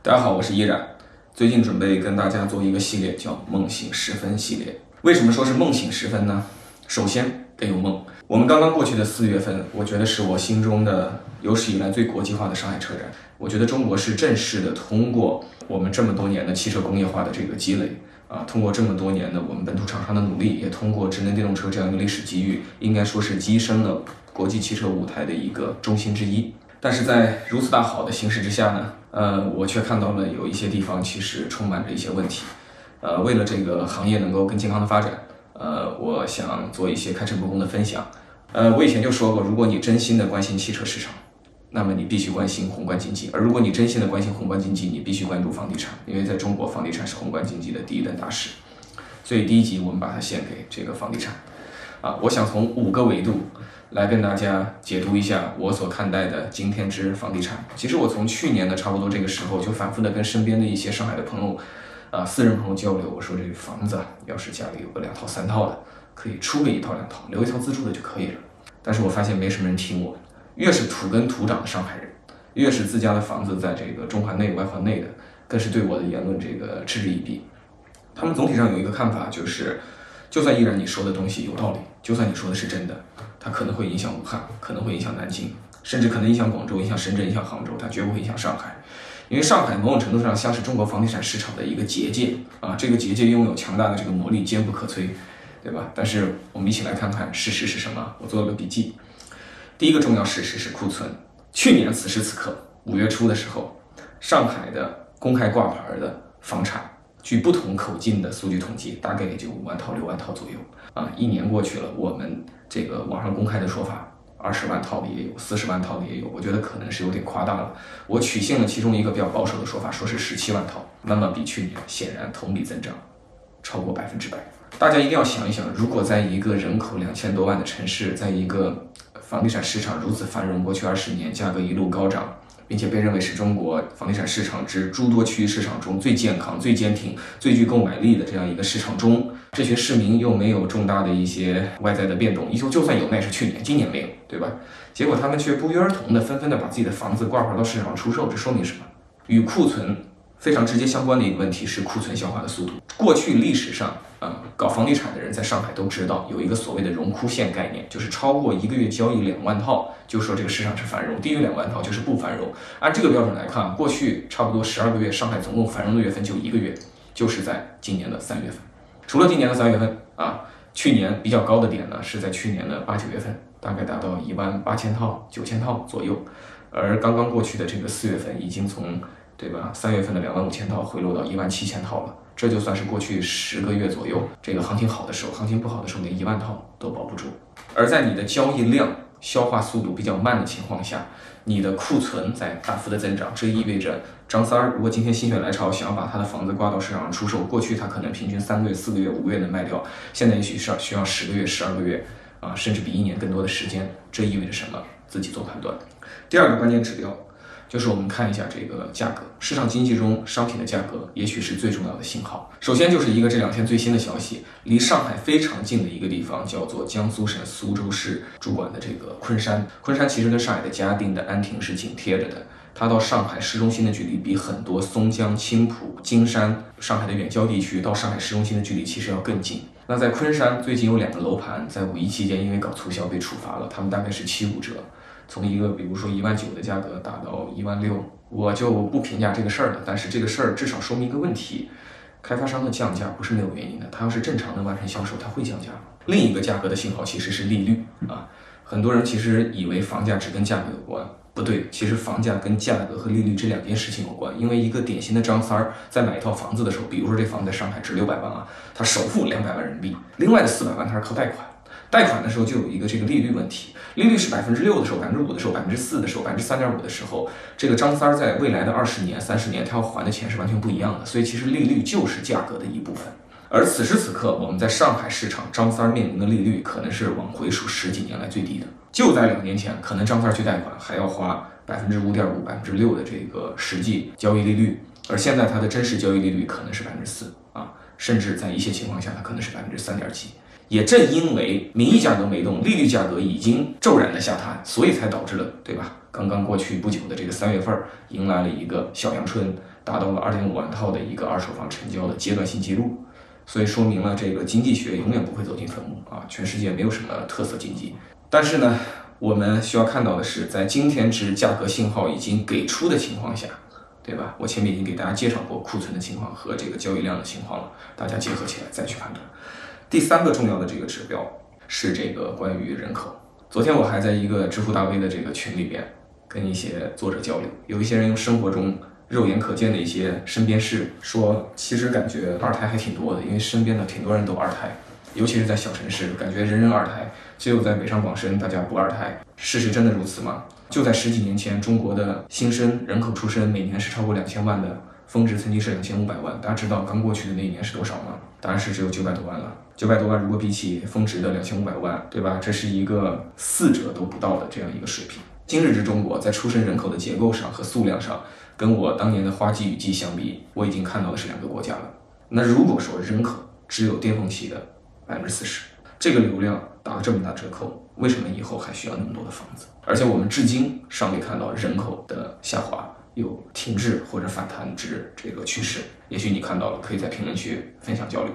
大家好，我是依然。最近准备跟大家做一个系列，叫“梦醒时分”系列。为什么说是梦醒时分呢？首先得有梦。我们刚刚过去的四月份，我觉得是我心中的有史以来最国际化的上海车展。我觉得中国是正式的通过我们这么多年的汽车工业化的这个积累啊，通过这么多年的我们本土厂商的努力，也通过智能电动车这样一个历史机遇，应该说是跻身了国际汽车舞台的一个中心之一。但是在如此大好的形势之下呢，呃，我却看到了有一些地方其实充满着一些问题。呃，为了这个行业能够更健康的发展，呃，我想做一些开诚布公的分享。呃，我以前就说过，如果你真心的关心汽车市场，那么你必须关心宏观经济；而如果你真心的关心宏观经济，你必须关注房地产，因为在中国，房地产是宏观经济的第一等大事。所以第一集我们把它献给这个房地产。啊，我想从五个维度。来跟大家解读一下我所看待的今天之房地产。其实我从去年的差不多这个时候就反复的跟身边的一些上海的朋友，啊，私人朋友交流。我说这个房子要是家里有个两套三套的，可以出个一套两套，留一套自住的就可以了。但是我发现没什么人听我。越是土根土长的上海人，越是自家的房子在这个中环内外环内的，更是对我的言论这个嗤之以鼻。他们总体上有一个看法，就是就算依然你说的东西有道理，就算你说的是真的。它可能会影响武汉，可能会影响南京，甚至可能影响广州、影响深圳、影响杭州，它绝不会影响上海，因为上海某种程度上像是中国房地产市场的一个结界啊，这个结界拥有强大的这个魔力，坚不可摧，对吧？但是我们一起来看看事实是什么。我做了个笔记，第一个重要事实是库存。去年此时此刻五月初的时候，上海的公开挂牌的房产，据不同口径的数据统计，大概也就五万套、六万套左右啊。一年过去了，我们。这个网上公开的说法，二十万套的也有，四十万套的也有，我觉得可能是有点夸大了。我取信了其中一个比较保守的说法，说是十七万套，那么比去年显然同比增长超过百分之百。大家一定要想一想，如果在一个人口两千多万的城市，在一个房地产市场如此繁荣，过去二十年价格一路高涨。并且被认为是中国房地产市场之诸多区域市场中最健康、最坚挺、最具购买力的这样一个市场中，这群市民又没有重大的一些外在的变动，就就算有，那也是去年，今年没有，对吧？结果他们却不约而同的纷纷的把自己的房子挂牌到市场上出售，这说明什么？与库存。非常直接相关的一个问题是库存消化的速度。过去历史上，啊，搞房地产的人在上海都知道有一个所谓的荣枯线概念，就是超过一个月交易两万套，就说这个市场是繁荣；低于两万套就是不繁荣。按这个标准来看，过去差不多十二个月，上海总共繁荣的月份就一个月，就是在今年的三月份。除了今年的三月份啊，去年比较高的点呢是在去年的八九月份，大概达到一万八千套、九千套左右。而刚刚过去的这个四月份，已经从对吧？三月份的两万五千套回落到一万七千套了，这就算是过去十个月左右这个行情好的时候，行情不好的时候连一万套都保不住。而在你的交易量消化速度比较慢的情况下，你的库存在大幅的增长，这意味着张三儿如果今天心血来潮想要把他的房子挂到市场上出售，过去他可能平均三个月、四个月、五个月能卖掉，现在也许是需要十个月、十二个月啊，甚至比一年更多的时间。这意味着什么？自己做判断。第二个关键指标。就是我们看一下这个价格，市场经济中商品的价格也许是最重要的信号。首先就是一个这两天最新的消息，离上海非常近的一个地方，叫做江苏省苏州市主管的这个昆山。昆山其实跟上海的嘉定的安亭是紧贴着的，它到上海市中心的距离比很多松江、青浦、金山、上海的远郊地区到上海市中心的距离其实要更近。那在昆山最近有两个楼盘在五一期间因为搞促销被处罚了，他们大概是七五折。从一个比如说一万九的价格打到一万六，我就不评价这个事儿了。但是这个事儿至少说明一个问题：开发商的降价不是没有原因的。他要是正常的完成销售，他会降价吗？另一个价格的信号其实是利率啊。很多人其实以为房价只跟价格有关，不对，其实房价跟价格和利率这两件事情有关。因为一个典型的张三儿在买一套房子的时候，比如说这房子在上海值六百万啊，他首付两百万人民币，另外的四百万他是靠贷款。贷款的时候就有一个这个利率问题，利率是百分之六的时候，百分之五的时候，百分之四的时候，百分之三点五的时候，这个张三儿在未来的二十年、三十年，他要还的钱是完全不一样的。所以其实利率就是价格的一部分。而此时此刻，我们在上海市场，张三儿面临的利率可能是往回数十几年来最低的。就在两年前，可能张三儿去贷款还要花百分之五点五、百分之六的这个实际交易利率，而现在它的真实交易利率可能是百分之四啊，甚至在一些情况下，它可能是百分之三点几。也正因为名义价格没动，利率价格已经骤然的下探，所以才导致了，对吧？刚刚过去不久的这个三月份，迎来了一个小阳春，达到了二点五万套的一个二手房成交的阶段性记录，所以说明了这个经济学永远不会走进坟墓啊！全世界没有什么特色经济，但是呢，我们需要看到的是，在今天之价格信号已经给出的情况下，对吧？我前面已经给大家介绍过库存的情况和这个交易量的情况了，大家结合起来再去判断。第三个重要的这个指标是这个关于人口。昨天我还在一个知乎大 V 的这个群里边跟一些作者交流，有一些人用生活中肉眼可见的一些身边事说，其实感觉二胎还挺多的，因为身边的挺多人都二胎，尤其是在小城市，感觉人人二胎，只有在北上广深大家不二胎。事实真的如此吗？就在十几年前，中国的新生人口出生每年是超过两千万的，峰值曾经是两千五百万，大家知道刚过去的那一年是多少吗？答案是只有九百多万了。九百多万，如果比起峰值的两千五百万，对吧？这是一个四折都不到的这样一个水平。今日之中国，在出生人口的结构上和数量上，跟我当年的花季雨季相比，我已经看到的是两个国家了。那如果说人口只有巅峰期的百分之四十，这个流量打了这么大折扣，为什么以后还需要那么多的房子？而且我们至今尚未看到人口的下滑有停滞或者反弹之这个趋势。也许你看到了，可以在评论区分享交流。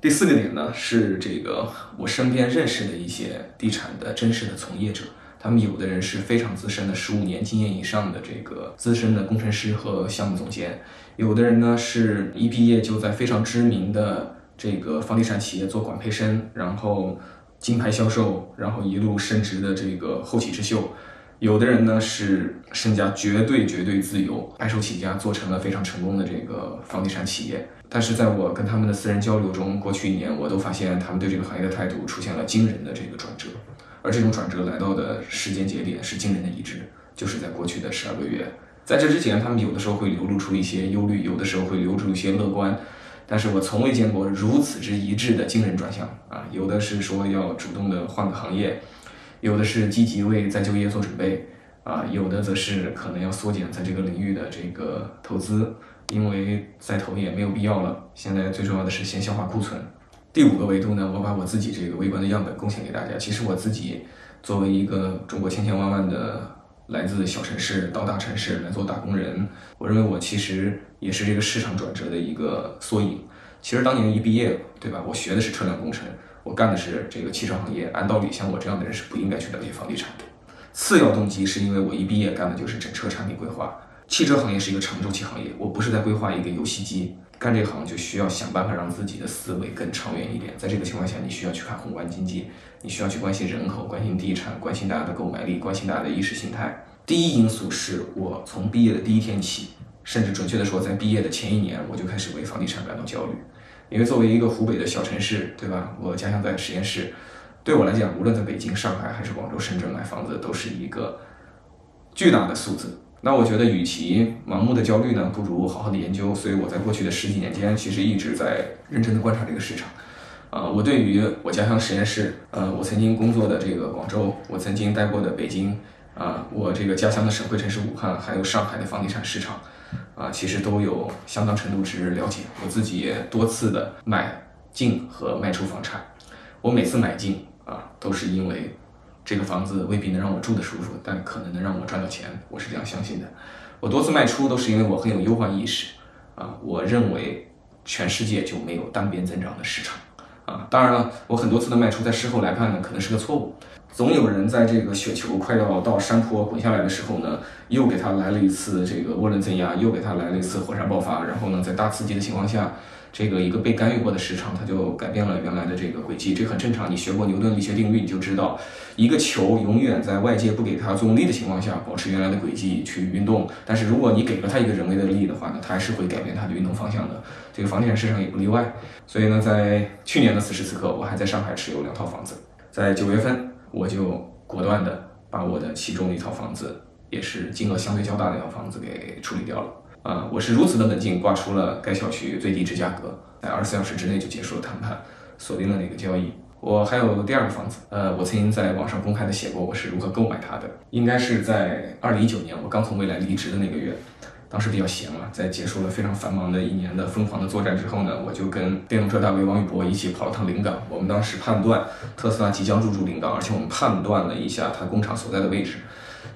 第四个点呢，是这个我身边认识的一些地产的真实的从业者，他们有的人是非常资深的，十五年经验以上的这个资深的工程师和项目总监，有的人呢是一毕业就在非常知名的这个房地产企业做管培生，然后金牌销售，然后一路升职的这个后起之秀。有的人呢是身家绝对绝对自由，白手起家做成了非常成功的这个房地产企业。但是在我跟他们的私人交流中，过去一年我都发现他们对这个行业的态度出现了惊人的这个转折，而这种转折来到的时间节点是惊人的一致，就是在过去的十二个月。在这之前，他们有的时候会流露出一些忧虑，有的时候会流露出一些乐观，但是我从未见过如此之一致的惊人转向啊！有的是说要主动的换个行业。有的是积极为再就业做准备，啊，有的则是可能要缩减在这个领域的这个投资，因为再投也没有必要了。现在最重要的是先消化库存。第五个维度呢，我把我自己这个微观的样本贡献给大家。其实我自己作为一个中国千千万万的来自小城市到大城市来做打工人，我认为我其实也是这个市场转折的一个缩影。其实当年一毕业，对吧？我学的是车辆工程。我干的是这个汽车行业，按道理像我这样的人是不应该去了解房地产的。次要动机是因为我一毕业干的就是整车产品规划。汽车行业是一个长周期行业，我不是在规划一个游戏机。干这行就需要想办法让自己的思维更长远一点。在这个情况下，你需要去看宏观经济，你需要去关心人口、关心地产、关心大家的购买力、关心大家的意识形态。第一因素是我从毕业的第一天起，甚至准确的说，在毕业的前一年，我就开始为房地产感到焦虑。因为作为一个湖北的小城市，对吧？我家乡在实验室，对我来讲，无论在北京、上海还是广州、深圳买房子，都是一个巨大的数字。那我觉得，与其盲目的焦虑呢，不如好好的研究。所以我在过去的十几年间，其实一直在认真的观察这个市场。啊，我对于我家乡实验室，呃，我曾经工作的这个广州，我曾经待过的北京，啊，我这个家乡的省会城市武汉，还有上海的房地产市场。啊，其实都有相当程度之了解。我自己也多次的买进和卖出房产。我每次买进啊，都是因为这个房子未必能让我住的舒服，但可能能让我赚到钱。我是这样相信的。我多次卖出都是因为我很有忧患意识啊。我认为全世界就没有单边增长的市场啊。当然了，我很多次的卖出，在事后来看呢，可能是个错误。总有人在这个雪球快要到山坡滚下来的时候呢，又给他来了一次这个涡轮增压，又给他来了一次火山爆发，然后呢，在大刺激的情况下，这个一个被干预过的市场，它就改变了原来的这个轨迹，这很正常。你学过牛顿力学定律，你就知道，一个球永远在外界不给它作用力的情况下，保持原来的轨迹去运动。但是如果你给了它一个人为的力的话呢，它还是会改变它的运动方向的。这个房地产市场也不例外。所以呢，在去年的此时此刻，我还在上海持有两套房子，在九月份。我就果断的把我的其中一套房子，也是金额相对较大的一套房子给处理掉了。啊，我是如此的冷静，挂出了该小区最低值价格，在二十四小时之内就结束了谈判，锁定了那个交易。我还有第二个房子，呃，我曾经在网上公开的写过我是如何购买它的，应该是在二零一九年我刚从未来离职的那个月。当时比较闲嘛，在结束了非常繁忙的一年的疯狂的作战之后呢，我就跟电动车大 V 王宇博一起跑了趟临港。我们当时判断特斯拉即将入驻临港，而且我们判断了一下它工厂所在的位置，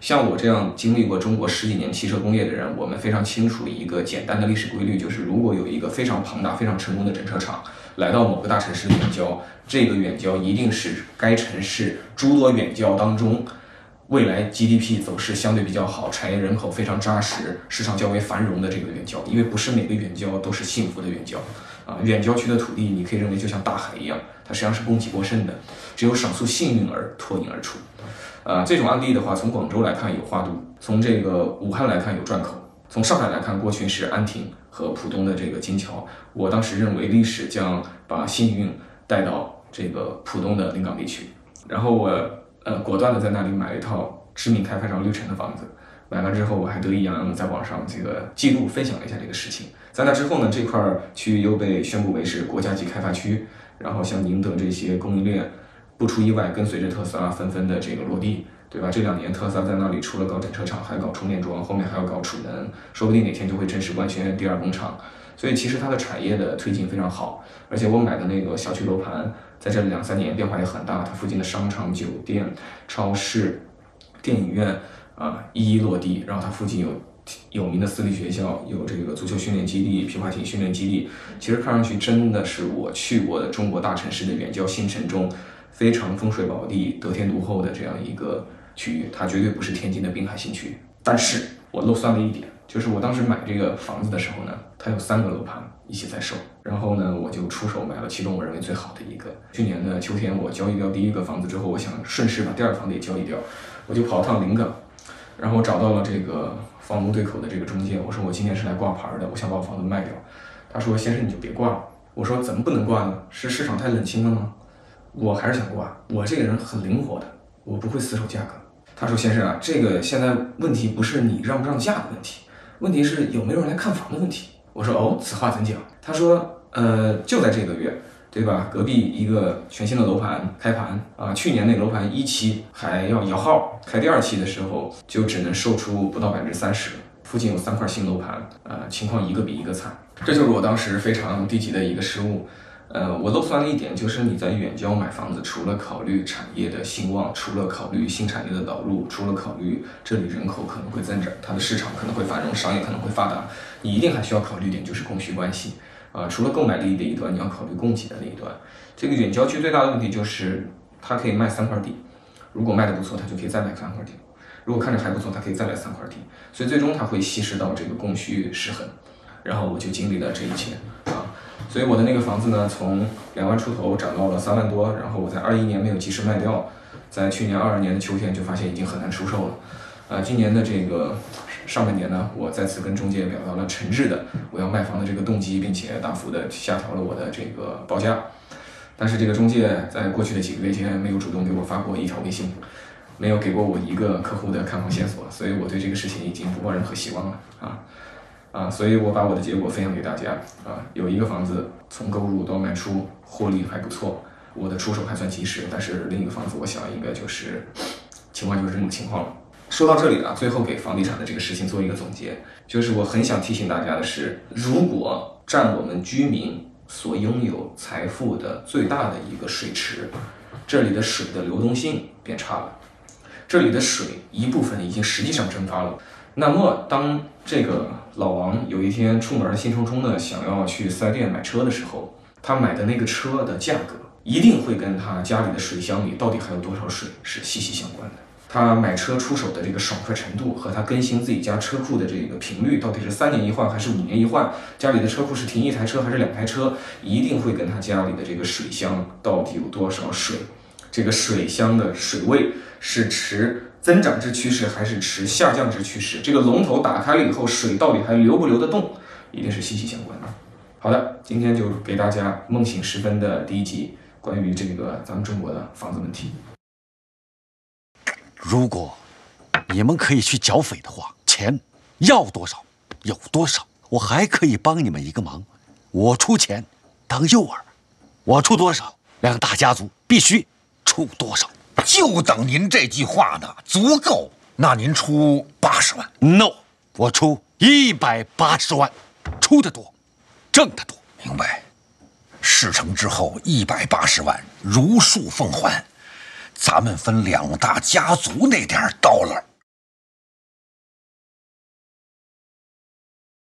像我这样经历过中国十几年汽车工业的人，我们非常清楚一个简单的历史规律，就是如果有一个非常庞大、非常成功的整车厂来到某个大城市的远郊，这个远郊一定是该城市诸多远郊当中未来 GDP 走势相对比较好、产业人口非常扎实、市场较为繁荣的这个远郊，因为不是每个远郊都是幸福的远郊。啊，远郊区的土地，你可以认为就像大海一样，它实际上是供给过剩的，只有少数幸运儿脱颖而出。啊，这种案例的话，从广州来看有花都，从这个武汉来看有转口，从上海来看，过去是安亭和浦东的这个金桥。我当时认为历史将把幸运带到这个浦东的临港地区，然后我呃果断的在那里买了一套知名开发商绿城的房子。买完之后，我还得意洋洋的在网上这个记录分享了一下这个事情。在那之后呢，这块区域又被宣布为是国家级开发区，然后像宁德这些供应链，不出意外，跟随着特斯拉纷纷的这个落地，对吧？这两年特斯拉在那里除了搞整车厂，还搞充电桩，后面还要搞储能，说不定哪天就会正式官宣第二工厂。所以其实它的产业的推进非常好，而且我买的那个小区楼盘，在这里两三年变化也很大，它附近的商场、酒店、超市、电影院。啊，一一落地，然后它附近有有名的私立学校，有这个足球训练基地、皮划艇训练基地。其实看上去真的是我去过的中国大城市的远郊新城中非常风水宝地、得天独厚的这样一个区域，它绝对不是天津的滨海新区。但是我漏算了一点，就是我当时买这个房子的时候呢，它有三个楼盘一起在售，然后呢，我就出手买了其中我认为最好的一个。去年的秋天我交易掉第一个房子之后，我想顺势把第二个房子也交易掉，我就跑趟临港。然后找到了这个房屋对口的这个中介，我说我今天是来挂牌的，我想把我房子卖掉。他说先生你就别挂了。我说怎么不能挂呢？是市场太冷清了吗？我还是想挂。我这个人很灵活的，我不会死守价格。他说先生啊，这个现在问题不是你让不让价的问题，问题是有没有人来看房的问题。我说哦，此话怎讲？他说呃就在这个月。对吧？隔壁一个全新的楼盘开盘啊，去年那楼盘一期还要摇号，开第二期的时候就只能售出不到百分之三十。附近有三块新楼盘，呃，情况一个比一个惨。这就是我当时非常低级的一个失误。呃，我漏算了一点，就是你在远郊买房子，除了考虑产业的兴旺，除了考虑新产业的导入，除了考虑这里人口可能会增长，它的市场可能会繁荣，商业可能会发达，你一定还需要考虑一点，就是供需关系。啊，除了购买力的一端，你要考虑供给的那一端。这个远郊区最大的问题就是，它可以卖三块地，如果卖的不错，它就可以再买三块地；如果看着还不错，它可以再来三块地。所以最终它会稀释到这个供需失衡。然后我就经历了这一切啊，所以我的那个房子呢，从两万出头涨到了三万多。然后我在二一年没有及时卖掉，在去年二二年的秋天就发现已经很难出售了。啊，今年的这个。上半年呢，我再次跟中介表达了诚挚的我要卖房的这个动机，并且大幅的下调了我的这个报价。但是这个中介在过去的几个月间没有主动给我发过一条微信，没有给过我一个客户的看房线索，所以我对这个事情已经不抱任何希望了啊啊！所以我把我的结果分享给大家啊，有一个房子从购入到卖出获利还不错，我的出手还算及时，但是另一个房子我想应该就是情况就是这种情况了。说到这里了，最后给房地产的这个事情做一个总结，就是我很想提醒大家的是，如果占我们居民所拥有财富的最大的一个水池，这里的水的流动性变差了，这里的水一部分已经实际上蒸发了。那么，当这个老王有一天出门兴冲冲的想要去四 S 店买车的时候，他买的那个车的价格一定会跟他家里的水箱里到底还有多少水是息息相关的。他买车出手的这个爽快程度和他更新自己家车库的这个频率，到底是三年一换还是五年一换？家里的车库是停一台车还是两台车？一定会跟他家里的这个水箱到底有多少水，这个水箱的水位是持增长之趋势还是持下降之趋势？这个龙头打开了以后，水到底还流不流得动？一定是息息相关的。好的，今天就给大家梦醒时分的第一集，关于这个咱们中国的房子问题。如果你们可以去剿匪的话，钱要多少有多少。我还可以帮你们一个忙，我出钱当诱饵，我出多少，两个大家族必须出多少。就等您这句话呢，足够。那您出八十万？No，我出一百八十万，出的多，挣的多。明白。事成之后，一百八十万如数奉还。咱们分两大家族那点刀了。